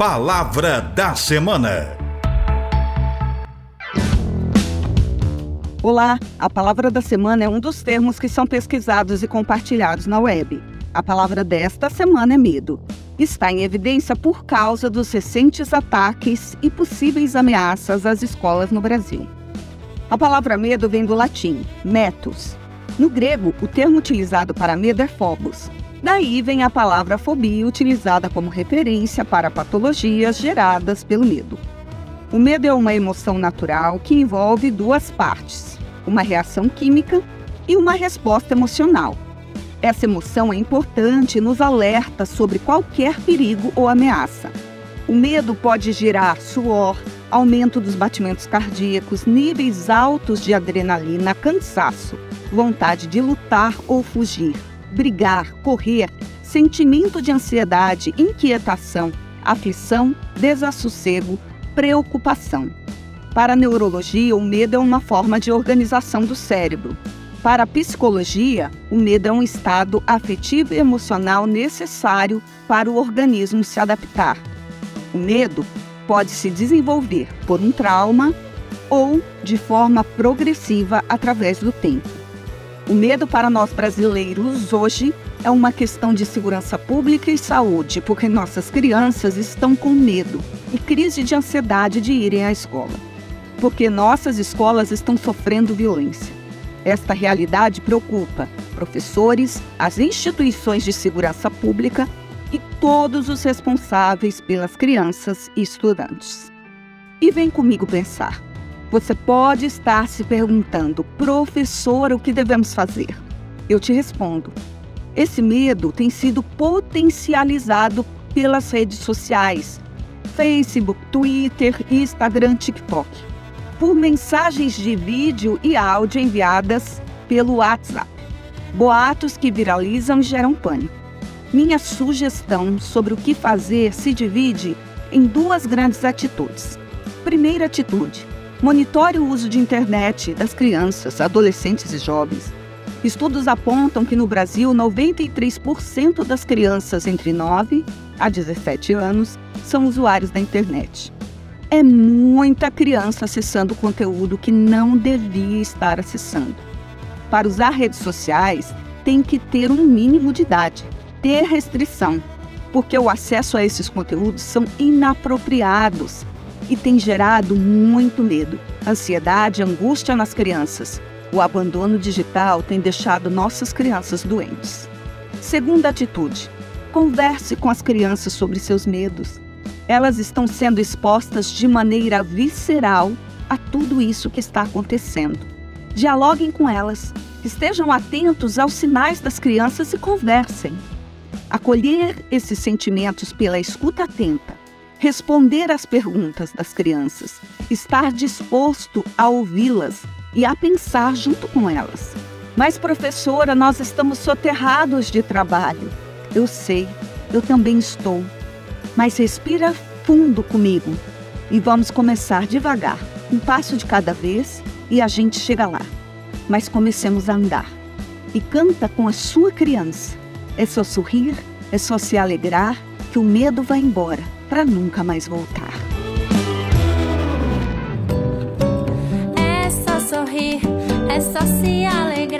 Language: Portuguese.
Palavra da Semana. Olá, a palavra da semana é um dos termos que são pesquisados e compartilhados na web. A palavra desta semana é medo. Está em evidência por causa dos recentes ataques e possíveis ameaças às escolas no Brasil. A palavra medo vem do latim, metus. No grego, o termo utilizado para medo é phobos, Daí vem a palavra fobia, utilizada como referência para patologias geradas pelo medo. O medo é uma emoção natural que envolve duas partes: uma reação química e uma resposta emocional. Essa emoção é importante e nos alerta sobre qualquer perigo ou ameaça. O medo pode gerar suor, aumento dos batimentos cardíacos, níveis altos de adrenalina, cansaço, vontade de lutar ou fugir brigar, correr, sentimento de ansiedade, inquietação, aflição, desassossego, preocupação. Para a neurologia, o medo é uma forma de organização do cérebro. Para a psicologia, o medo é um estado afetivo e emocional necessário para o organismo se adaptar. O medo pode se desenvolver por um trauma ou de forma progressiva através do tempo. O medo para nós brasileiros hoje é uma questão de segurança pública e saúde, porque nossas crianças estão com medo e crise de ansiedade de irem à escola. Porque nossas escolas estão sofrendo violência. Esta realidade preocupa professores, as instituições de segurança pública e todos os responsáveis pelas crianças e estudantes. E vem comigo pensar. Você pode estar se perguntando, professor, o que devemos fazer? Eu te respondo. Esse medo tem sido potencializado pelas redes sociais, Facebook, Twitter, Instagram, TikTok, por mensagens de vídeo e áudio enviadas pelo WhatsApp. Boatos que viralizam e geram pânico. Minha sugestão sobre o que fazer se divide em duas grandes atitudes. Primeira atitude: Monitore o uso de internet das crianças, adolescentes e jovens. Estudos apontam que no Brasil, 93% das crianças entre 9 a 17 anos são usuários da internet. É muita criança acessando conteúdo que não devia estar acessando. Para usar redes sociais, tem que ter um mínimo de idade, ter restrição, porque o acesso a esses conteúdos são inapropriados e tem gerado muito medo, ansiedade e angústia nas crianças. O abandono digital tem deixado nossas crianças doentes. Segunda atitude: converse com as crianças sobre seus medos. Elas estão sendo expostas de maneira visceral a tudo isso que está acontecendo. Dialoguem com elas, estejam atentos aos sinais das crianças e conversem. Acolher esses sentimentos pela escuta atenta responder às perguntas das crianças, estar disposto a ouvi-las e a pensar junto com elas. Mas, professora, nós estamos soterrados de trabalho. Eu sei, eu também estou. Mas respira fundo comigo e vamos começar devagar, um passo de cada vez e a gente chega lá. Mas comecemos a andar. E canta com a sua criança. É só sorrir, é só se alegrar que o medo vai embora para nunca mais voltar. É só sorrir, é só se alegrar,